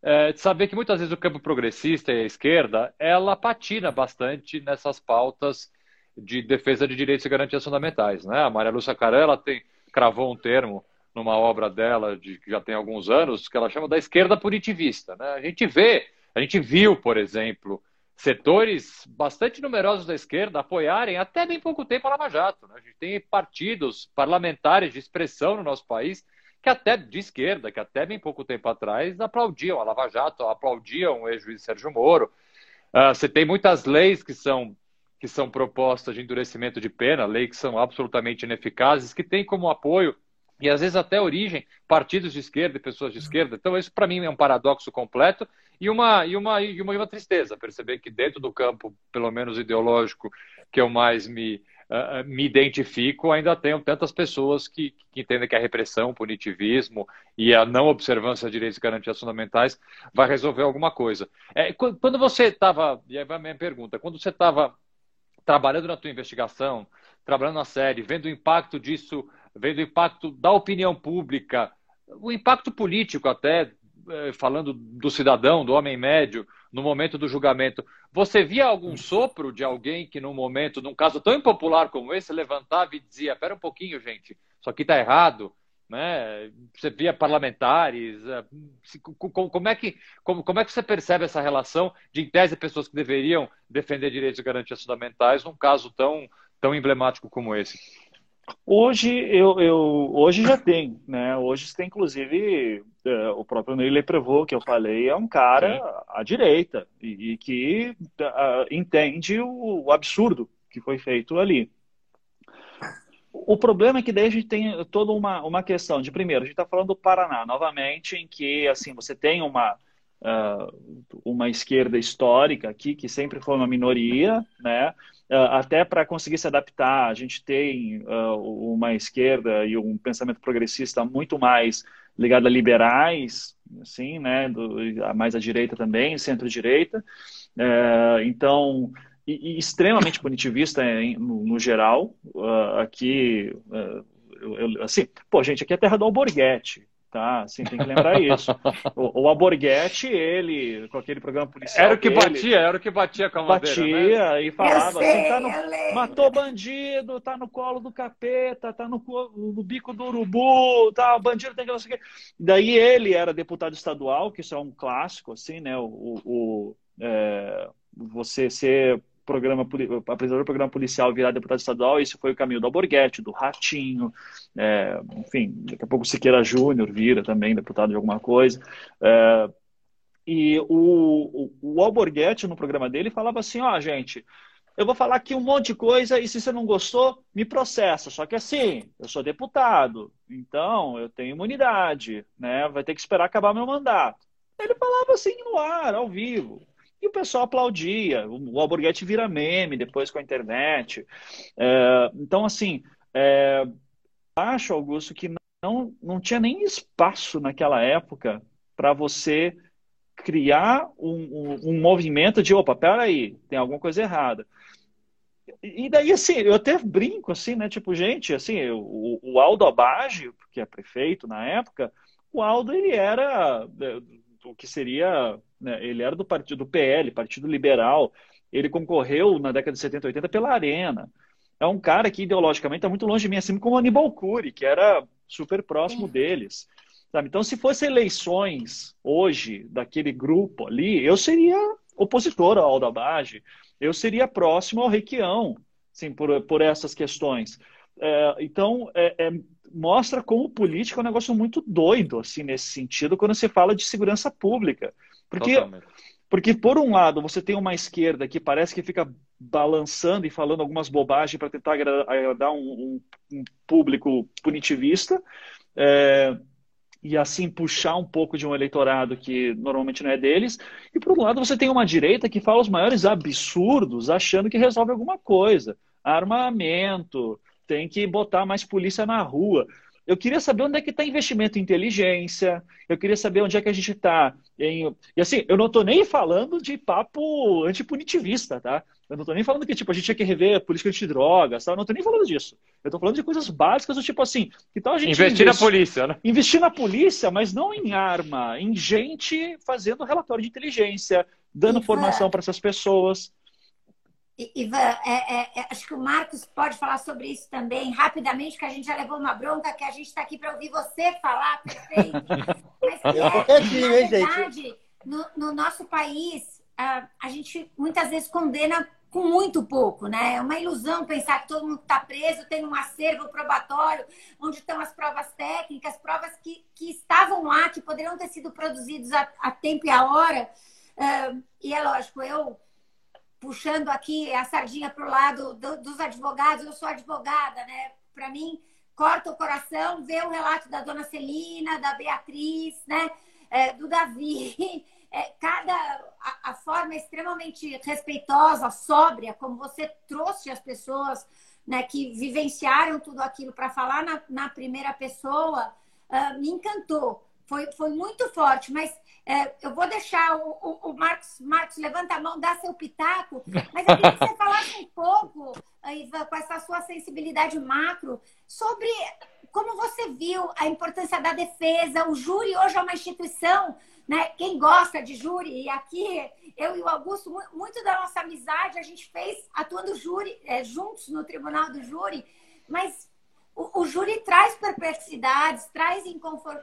é, de saber que muitas vezes o campo progressista e a esquerda, ela patina bastante nessas pautas de defesa de direitos e garantias fundamentais. Né? A Maria Lúcia Caran, ela tem, cravou um termo numa obra dela, de, que já tem alguns anos, que ela chama da esquerda punitivista. Né? A gente vê, a gente viu, por exemplo, setores bastante numerosos da esquerda apoiarem até bem pouco tempo a Lava Jato. Né? A gente tem partidos parlamentares de expressão no nosso país que até de esquerda, que até bem pouco tempo atrás aplaudiam a Lava Jato, aplaudiam o ex-juiz Sérgio Moro. Uh, você tem muitas leis que são que são propostas de endurecimento de pena, leis que são absolutamente ineficazes, que têm como apoio e às vezes até origem partidos de esquerda e pessoas de esquerda. Então isso para mim é um paradoxo completo e uma, e uma, e uma, tristeza perceber que dentro do campo, pelo menos ideológico, que eu mais me, uh, me identifico, ainda tenho tantas pessoas que, que entendem que a repressão, o punitivismo e a não observância de direitos e garantias fundamentais vai resolver alguma coisa. É, quando você estava, e aí vai a minha pergunta, quando você estava trabalhando na tua investigação, trabalhando na série, vendo o impacto disso, vendo o impacto da opinião pública, o impacto político até falando do cidadão, do homem médio, no momento do julgamento, você via algum sopro de alguém que, num momento, num caso tão impopular como esse, levantava e dizia: Pera um pouquinho, gente, isso aqui está errado? Né? Você via parlamentares. É, como é, que, como, como é que você percebe essa relação de, em tese, pessoas que deveriam defender direitos e garantias fundamentais num caso tão, tão emblemático como esse? Hoje eu, eu, hoje já tem, né? Hoje tem inclusive é, o próprio Ney Prevô, que eu falei, é um cara à direita e, e que uh, entende o, o, absurdo que foi feito ali. O problema é que daí a gente tem toda uma, uma questão de, primeiro, a gente está falando do Paraná, novamente, em que assim você tem uma, uh, uma esquerda histórica aqui, que sempre foi uma minoria, né? até para conseguir se adaptar, a gente tem uh, uma esquerda e um pensamento progressista muito mais ligado a liberais, assim, né, do, mais à direita também, centro-direita. É, então, e, e, extremamente punitivista no, no geral. Uh, aqui, uh, eu, eu, assim, pô, gente, aqui é terra do Alborguete, tá? Assim, tem que lembrar isso. O, o Alborguete, ele, com aquele programa policial. Era o que dele, batia, era o que batia com a Batia madeira, né? e falava sei, assim: tá no, matou bandido, tá no colo do capeta, tá no, no bico do urubu, tá, bandido tem que não sei o quê. Daí ele era deputado estadual, que isso é um clássico, assim, né? O, o, o é, você ser programa, apresentador do programa policial virar deputado estadual, isso foi o caminho do Alborguete, do Ratinho, é, enfim, daqui a pouco Siqueira Júnior vira também deputado de alguma coisa. É, e o, o, o Alborguete, no programa dele, falava assim, ó, oh, gente, eu vou falar aqui um monte de coisa e se você não gostou, me processa. Só que assim, eu sou deputado, então eu tenho imunidade, né? Vai ter que esperar acabar meu mandato. Ele falava assim no ar, ao vivo. E o pessoal aplaudia. O Alborguete vira meme depois com a internet. É, então, assim, é, acho, Augusto, que não, não tinha nem espaço naquela época para você criar um, um, um, movimento de, opa, peraí, tem alguma coisa errada. E daí, assim, eu até brinco, assim, né? Tipo, gente, assim, o, o Aldo Abage, que é prefeito na época, o Aldo, ele era é, o que seria né? Ele era do partido do PL, Partido Liberal. Ele concorreu na década de 70 e 80 pela Arena. É um cara que ideologicamente está muito longe de mim, assim como o Aníbal Cury, que era super próximo deles. Sabe? Então, se fosse eleições hoje daquele grupo ali, eu seria opositor ao Aldo Abage, eu seria próximo ao Requião, assim, por, por essas questões. É, então, é, é, mostra como política é um negócio muito doido, assim, nesse sentido, quando se fala de segurança pública. Porque, porque, por um lado, você tem uma esquerda que parece que fica balançando e falando algumas bobagens para tentar agradar um, um, um público punitivista. É, e assim puxar um pouco de um eleitorado que normalmente não é deles. E por outro lado, você tem uma direita que fala os maiores absurdos, achando que resolve alguma coisa. Armamento, tem que botar mais polícia na rua. Eu queria saber onde é que está investimento em inteligência, eu queria saber onde é que a gente está. Em... E assim, eu não estou nem falando de papo antipunitivista, tá? Eu não estou nem falando que tipo, a gente tinha que rever a política de drogas, tá? eu não estou nem falando disso. Eu estou falando de coisas básicas do tipo assim, que tal a gente investir invest... na polícia, né? Investir na polícia, mas não em arma, em gente fazendo relatório de inteligência, dando formação para essas pessoas. Ivan, é, é, é, acho que o Marcos pode falar sobre isso também, rapidamente, que a gente já levou uma bronca, que a gente está aqui para ouvir você falar, perfeito. Mas, é, na verdade, no, no, nosso país, a, a gente muitas vezes condena com muito pouco, né? É uma ilusão pensar que todo mundo está preso, tem um acervo probatório, onde estão as provas técnicas, provas que, que estavam lá, que poderiam ter sido produzidas a, a tempo e a hora. Uh, e é lógico, eu puxando aqui a sardinha para o lado do, dos advogados, eu sou advogada, né? Para mim, corta o coração ver o relato da dona Celina, da Beatriz, né? É, do Davi. É, cada a, a, forma extremamente respeitosa, sóbria, como você trouxe as pessoas né, que vivenciaram tudo aquilo para falar na, na, primeira pessoa, uh, me encantou. Foi, foi muito forte, mas é, eu vou deixar o, o, o, Marcos, Marcos, levanta a mão, dá seu pitaco, mas eu queria que você falasse um pouco, Ivan, com essa sua sensibilidade macro, sobre como você viu a importância da defesa. O júri hoje é uma instituição, né? Quem gosta de júri, e aqui eu e o Augusto, muito da nossa amizade a gente fez atuando júri, é, juntos no tribunal do júri, mas o, o, júri traz perplexidades, traz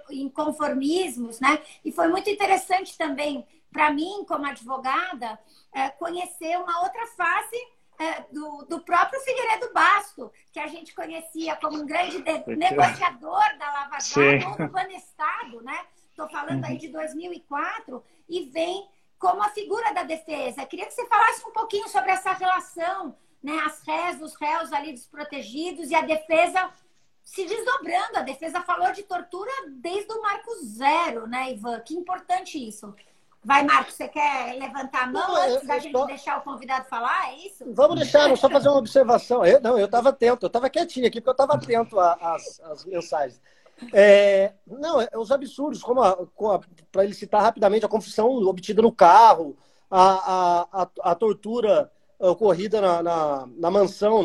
inconformismos, né? E foi muito interessante também para mim, como advogada, é, conhecer uma outra face é, do, do, próprio Figueiredo Basto, que a gente conhecia como um grande negociador da Lava Jato, ou do Banestado, né? Estou falando aí de 2004, e vem como a figura da defesa. Queria que você falasse um pouquinho sobre essa relação né, as réis, os réus ali desprotegidos e a defesa se desdobrando. A defesa falou de tortura desde o marco zero, né, Ivan? Que importante isso. Vai, Marcos, você quer levantar a mão não, antes eu, da gente tô... deixar o convidado falar? É isso? Vamos deixar, só fazer uma observação. Eu, não, eu estava atento, eu estava quietinho aqui, porque eu estava atento às mensagens. É, não, é, os absurdos, como, para ele citar rapidamente, a confissão obtida no carro, a, a, a, a tortura ocorrida na, na, na mansão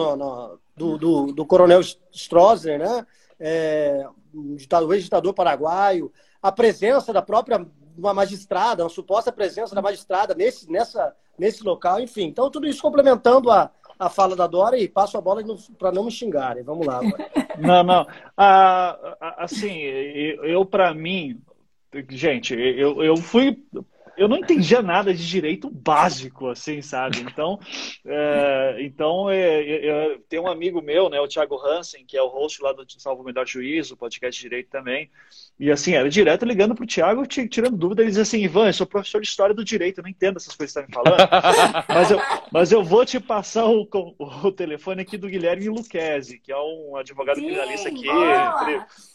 do, do, do, coronel Strozer, né? É, o ex-ditador paraguaio, a presença da própria uma magistrada, uma suposta presença da magistrada nesse, nessa, nesse local, enfim. Então, tudo isso complementando a, a fala da Dora e passo a bola para não me xingarem. Vamos lá. Agora. Não, não. Ah, assim, eu, para mim, gente, eu, eu fui eu não entendia nada de direito básico, assim, sabe? Então, é, então é, é, tem um amigo meu, né, o Thiago Hansen, que é o host lá do Salvo Melhor Juízo, podcast de direito também. E assim, era direto ligando pro Thiago, tirando dúvida, ele dizia assim, Ivan, eu sou professor de história do direito, eu não entendo essas coisas que você está me falando, mas, eu, mas eu vou te passar o, o, telefone aqui do Guilherme Luquezzi, que é um advogado Sim, criminalista aqui,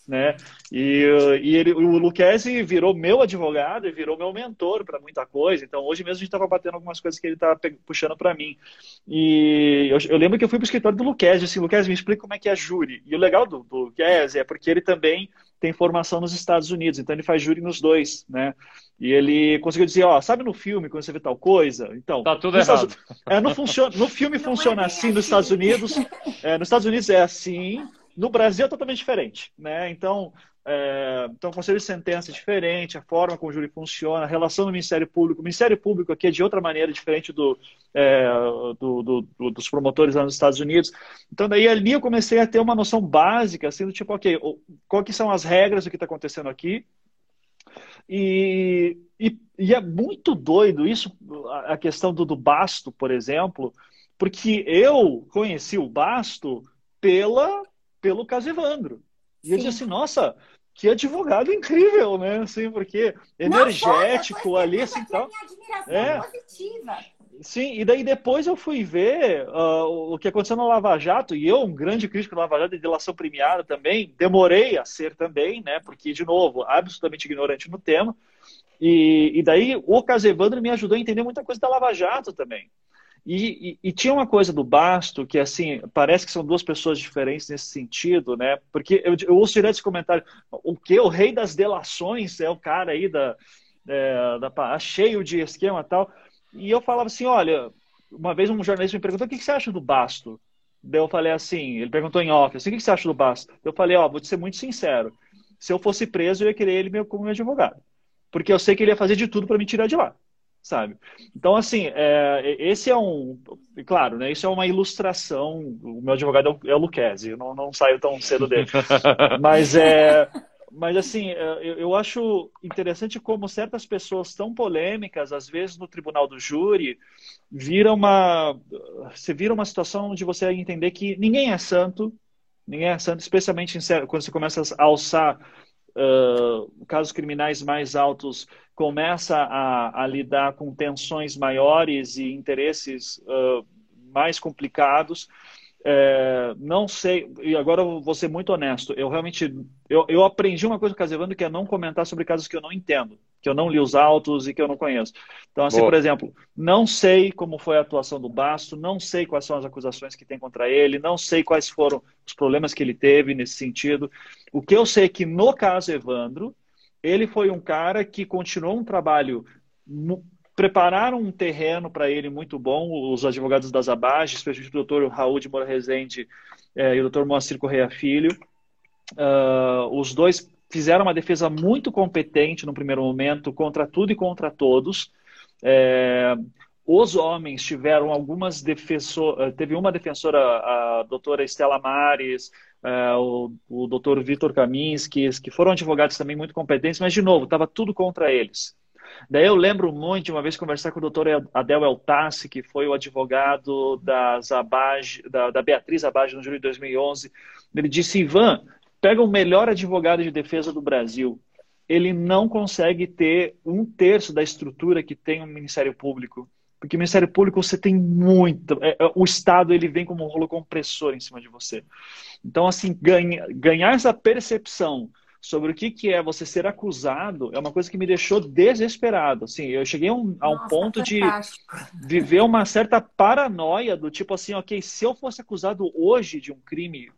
né? E, e ele, o Luquezzi virou meu advogado e virou meu mentor para muita coisa. Então, hoje mesmo a gente estava batendo algumas coisas que ele estava puxando para mim. E eu, eu, lembro que eu fui para o escritório do Luquezzi, assim, Luquezzi, me explica como é que é a júri. E o legal do, do Luquezzi é porque ele também tem formação nos Estados Unidos, então ele faz júri nos dois, né? E ele conseguiu dizer, ó, sabe no filme quando você vê tal coisa? Então, tá tudo errado. Estados, é, não funciona, no filme não funciona é assim, assim nos Estados Unidos, é, nos Estados Unidos é assim, no Brasil é totalmente diferente, né? Então, é, então, o conselho de sentença é diferente, a forma como o júri funciona, a relação do Ministério Público. O Ministério Público aqui é de outra maneira, diferente do, é, do, do, do, dos promotores lá nos Estados Unidos. Então, daí ali eu comecei a ter uma noção básica, assim, do tipo, ok, qual que são as regras do que está acontecendo aqui? E, e, e, é muito doido isso, a questão do, do basto, por exemplo, porque eu conheci o basto pela, pelo caso Evandro. E Sim. eu disse assim, nossa, que advogado incrível, né? Assim, porque energético foi, ali, assim, tal. É. Positiva. Sim, e daí depois eu fui ver uh, o que aconteceu no Lava Jato, e eu, um grande crítico do Lava Jato de delação premiada também, demorei a ser também, né? Porque, de novo, absolutamente ignorante no tema. E, e daí o Casevandro me ajudou a entender muita coisa da Lava Jato também. E, e, e, tinha uma coisa do Basto que, assim, parece que são duas pessoas diferentes nesse sentido, né? Porque eu, eu ouço direto esse comentário, o que? O rei das delações é o cara aí da, é, da cheio de esquema e tal. E eu falava assim, olha, uma vez um jornalista me perguntou, o que, que você acha do Basto? Daí eu falei assim, ele perguntou em off, assim, o que, que você acha do Basto? Eu falei, ó, vou te ser muito sincero, se eu fosse preso, eu ia querer ele como meu advogado. Porque eu sei que ele ia fazer de tudo para me tirar de lá sabe? Então, assim, é, esse é um. Claro, né? Isso é uma ilustração. O meu advogado é o Luquezzi, eu não, não saio tão cedo dele. Mas é. Mas, assim, é, eu, eu acho interessante como certas pessoas tão polêmicas, às vezes no tribunal do júri, vira uma. Você vira uma situação de você entender que ninguém é santo, ninguém é santo, especialmente quando você começa a alçar uh, casos criminais mais altos começa a, a, lidar com tensões maiores e interesses uh, mais complicados. É, não sei, e agora eu vou ser muito honesto, eu realmente eu, eu aprendi uma coisa com o Casevando que é não comentar sobre casos que eu não entendo, que eu não li os autos e que eu não conheço. Então, assim, Boa. por exemplo, não sei como foi a atuação do Basto, não sei quais são as acusações que tem contra ele, não sei quais foram os problemas que ele teve nesse sentido. O que eu sei é que no caso Evandro, ele foi um cara que continuou um trabalho prepararam um terreno para ele muito bom, os advogados das Abages, especialmente o doutor Raul de Moura Rezende é, e o doutor Moacir Correia Filho. Uh, os dois fizeram uma defesa muito competente no primeiro momento, contra tudo e contra todos. É, os homens tiveram algumas defensoras, eh, teve uma defensora, a doutora Estela Mares, é, o, o doutor Vitor Kaminski, que foram advogados também muito competentes, mas, de novo, estava tudo contra eles. Daí eu lembro muito de uma vez conversar com o doutor Adel Eltassi, que foi o advogado das Abage, da, da Beatriz Abage no julho de 2011. Ele disse, Ivan, pega o melhor advogado de defesa do Brasil. Ele não consegue ter um terço da estrutura que tem o Ministério Público. Porque o Ministério Público você tem muito. É, é, o Estado ele vem como um rolo compressor em cima de você. Então, assim, ganha, ganhar essa percepção sobre o que, que é você ser acusado é uma coisa que me deixou desesperado. Assim, eu cheguei a um, a um Nossa, ponto de viver uma certa paranoia do tipo assim, ok, se eu fosse acusado hoje de um crime,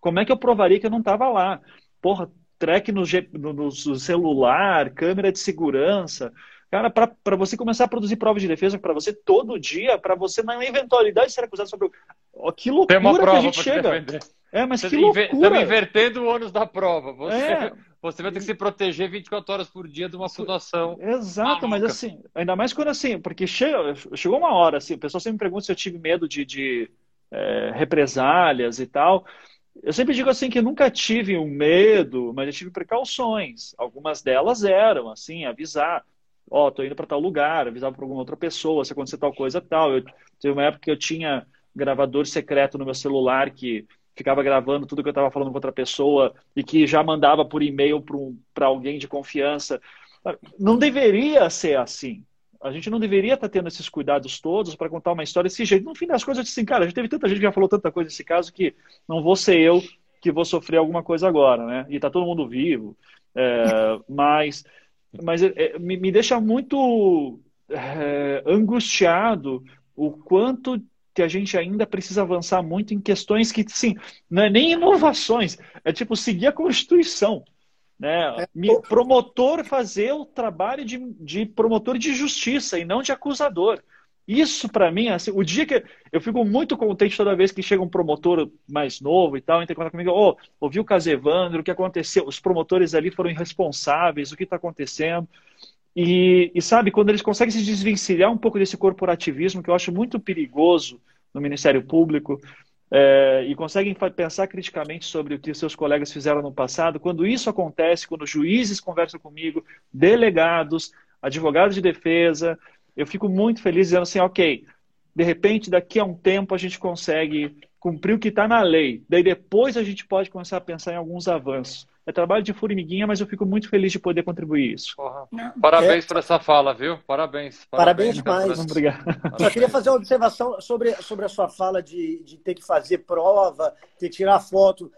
como é que eu provaria que eu não estava lá? Porra, track no, no- no celular, câmera de segurança. Cara, para você começar a produzir prova de defesa para você todo dia, para você, na eventualidade de ser acusado sobre. o- Ó, que loucura que a gente chega. É, mas que Estamos loucura. invertendo o ônus da prova. Você, É. você vai ter que se proteger 24 horas por dia de uma situação. Exato, mas Maluca. assim, ainda mais quando assim, porque chega, chegou uma hora, assim, o pessoal sempre me pergunta se eu tive medo de, de, é, represálias e tal. Eu sempre digo assim que eu nunca tive um medo, mas eu tive precauções. Algumas delas eram, assim, avisar, ó, tô indo para tal lugar, avisar para alguma outra pessoa se acontecer tal coisa tal. Eu, teve uma época que eu tinha gravador secreto no meu celular que ficava gravando tudo que eu estava falando com outra pessoa e que já mandava por e-mail para alguém de confiança. Não deveria ser assim. A gente não deveria estar tendo esses cuidados todos para contar uma história desse jeito. No fim das coisas, eu disse assim, cara, já teve tanta gente que já falou tanta coisa nesse caso que não vou ser eu que vou sofrer alguma coisa agora, né? E tá todo mundo vivo. É, mas mas é, me, me deixa muito é, angustiado o quanto que a gente ainda precisa avançar muito em questões que, sim, não é nem inovações, é tipo seguir a Constituição. Né? Me- Promotor fazer o trabalho de, de promotor de justiça e não de acusador. Isso, para mim, assim, o dia que. Eu fico muito contente toda vez que chega um promotor mais novo e tal, entra em contato comigo, ô, ouvi o caso Evandro, o que aconteceu? Os promotores ali foram irresponsáveis, o que está acontecendo? E, e sabe, quando eles conseguem se desvencilhar um pouco desse corporativismo, que eu acho muito perigoso no Ministério Público, é, e conseguem pensar criticamente sobre o que seus colegas fizeram no passado, quando isso acontece, quando juízes conversam comigo, delegados, advogados de defesa, eu fico muito feliz dizendo assim, ok, de repente daqui a um tempo a gente consegue cumprir o que está na lei, daí depois a gente pode começar a pensar em alguns avanços. É trabalho de formiguinha, mas eu fico muito feliz de poder contribuir isso. Parabéns por essa fala, viu? Parabéns. Parabéns demais. essa- Obrigado. Só queria fazer uma observação sobre, sobre a sua fala de, de ter que fazer prova, ter que tirar foto.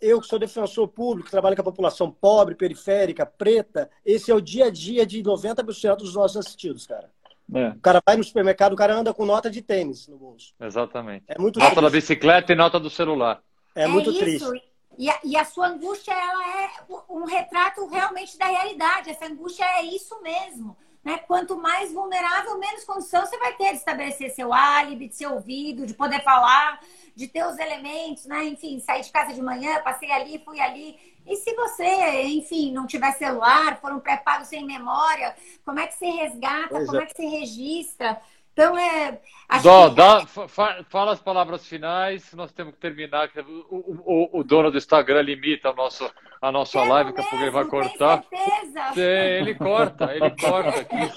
Eu, que sou defensor público, trabalho com a população pobre, periférica, preta, esse é o dia a dia de 90% dos nossos assistidos, cara. É. O cara vai no supermercado, o cara anda com nota de tênis no bolso. Exatamente. É muito Nota da triste. bicicleta e nota do celular. É muito isso. triste. E a, e a sua angústia, ela é um retrato realmente da realidade. Essa angústia é isso mesmo. Né? Quanto mais vulnerável, menos condição você vai ter de estabelecer seu álibi, de ser ouvido, de poder falar, de ter os elementos, né? Enfim, sair de casa de manhã, passei ali, fui ali. E se você, enfim, não tiver celular, for um pré-pago sem memória, como é que você resgata, Pois como é. é que você registra? Então, é. Acho Dó, que- dá, fa- fa- fala as palavras finais, nós temos que terminar. que O, o, o dono do Instagram limita o nosso, a nossa Pelo live, daqui a pouco ele vai tem cortar. certeza? Tem, ele corta, ele corta aqui.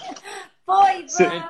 Foi, Sim. Ivan.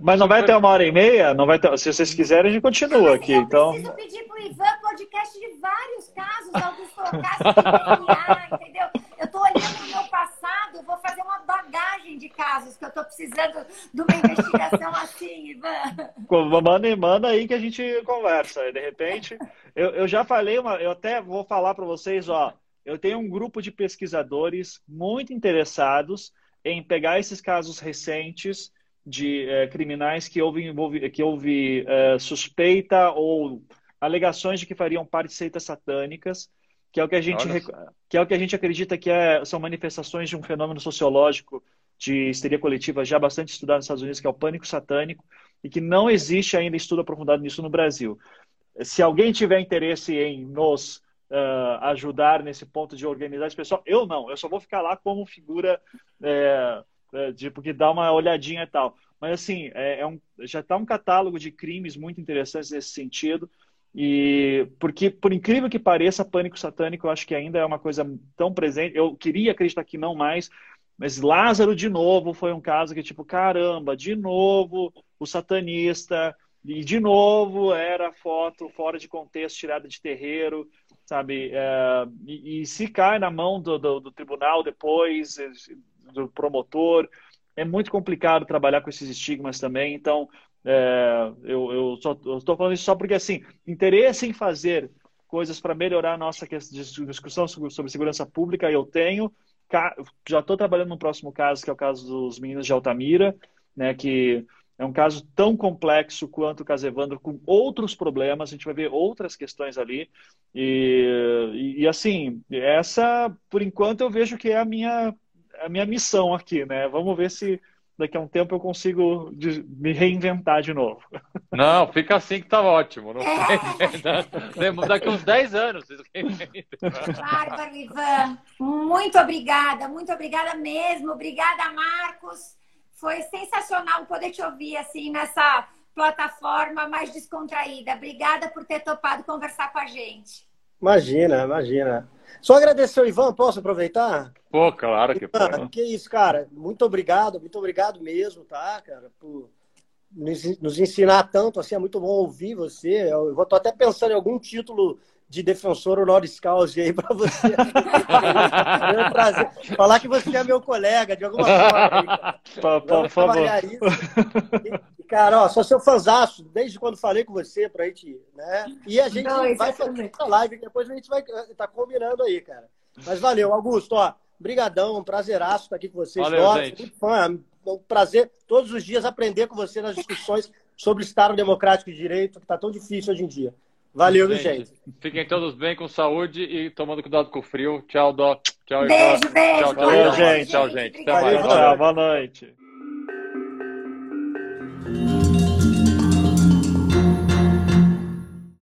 Mas não vai ter uma hora e meia? Não vai ter... Se vocês quiserem, a gente continua aqui. Eu Então, preciso pedir pro Ivan podcast de vários casos, Ocasio de DNA, entendeu? Eu tô olhando no meu passado, vou fazer uma bagagem de casos que eu tô precisando de uma investigação assim, Ivan. manda, manda aí que a gente conversa. De repente, eu, eu já falei, uma, eu até vou falar para vocês, ó. Eu tenho um grupo de pesquisadores muito interessados em pegar esses casos recentes de eh, criminais que houve, que houve eh, suspeita ou alegações de que fariam parte de seitas satânicas, que é o que a gente, rec- que é o que a gente acredita que é, são manifestações de um fenômeno sociológico de histeria coletiva já bastante estudado nos Estados Unidos, que é o pânico satânico, e que não existe ainda estudo aprofundado nisso no Brasil. Se alguém tiver interesse em nos ah, ajudar nesse ponto de organizar esse pessoal, eu não, eu só vou ficar lá como figura é, é, de porque dá uma olhadinha e tal. Mas assim, é, é um, já está um catálogo de crimes muito interessantes nesse sentido. E porque, por incrível que pareça, pânico satânico eu acho que ainda é uma coisa tão presente. Eu queria acreditar que não mais, mas Lázaro de novo foi um caso que, tipo, caramba, de novo o satanista, e de novo era foto fora de contexto, tirada de terreiro, sabe? É, e, e se cai na mão do, do, do tribunal depois, do promotor, é muito complicado trabalhar com esses estigmas também. Então, é, eu, estou falando isso só porque, assim, interesse em fazer coisas para melhorar a nossa discussão sobre segurança pública, eu tenho. Já estou trabalhando no próximo caso, que é o caso dos meninos de Altamira, né, que é um caso tão complexo quanto o caso Evandro, com outros problemas, a gente vai ver outras questões ali. E, e, e assim, essa, por enquanto, eu vejo que é a minha, a minha missão aqui, né? Vamos ver se daqui a um tempo eu consigo me reinventar de novo. Não, fica assim que tá ótimo. Não é. daqui uns 10 anos. Bárbara, Ivan, muito obrigada, muito obrigada mesmo. Obrigada, Marcos. Foi sensacional poder te ouvir assim nessa plataforma mais descontraída. Obrigada por ter topado conversar com a gente. Imagina, imagina. Só agradecer o Ivan, posso aproveitar? Pô, claro que pode. Que isso, cara. Muito obrigado, muito obrigado mesmo, tá, cara, por nos ensinar tanto, assim, é muito bom ouvir você. Eu tô até pensando em algum título de defensor honoris causa aí para você. é um prazer. Falar que você é meu colega, de alguma forma. Por favor. E, cara, ó, sou seu fanzaço, desde quando falei com você pra gente, né? E a gente Não, vai fazer a live, depois a gente vai tá combinando aí, cara. Mas valeu, Augusto, ó. Brigadão, um prazeraço estar aqui com vocês. Valeu, Nossa, gente. muito fã. É um prazer todos os dias aprender com você nas discussões sobre o Estado Democrático de Direito, que está tão difícil hoje em dia. Valeu, gente, gente. Fiquem todos bem, com saúde e tomando cuidado com o frio. Tchau, Dó. Tchau, Beijo, beijo. Tchau, tchau, tchau, gente. Tchau, gente. Até mais. Tchau, boa noite.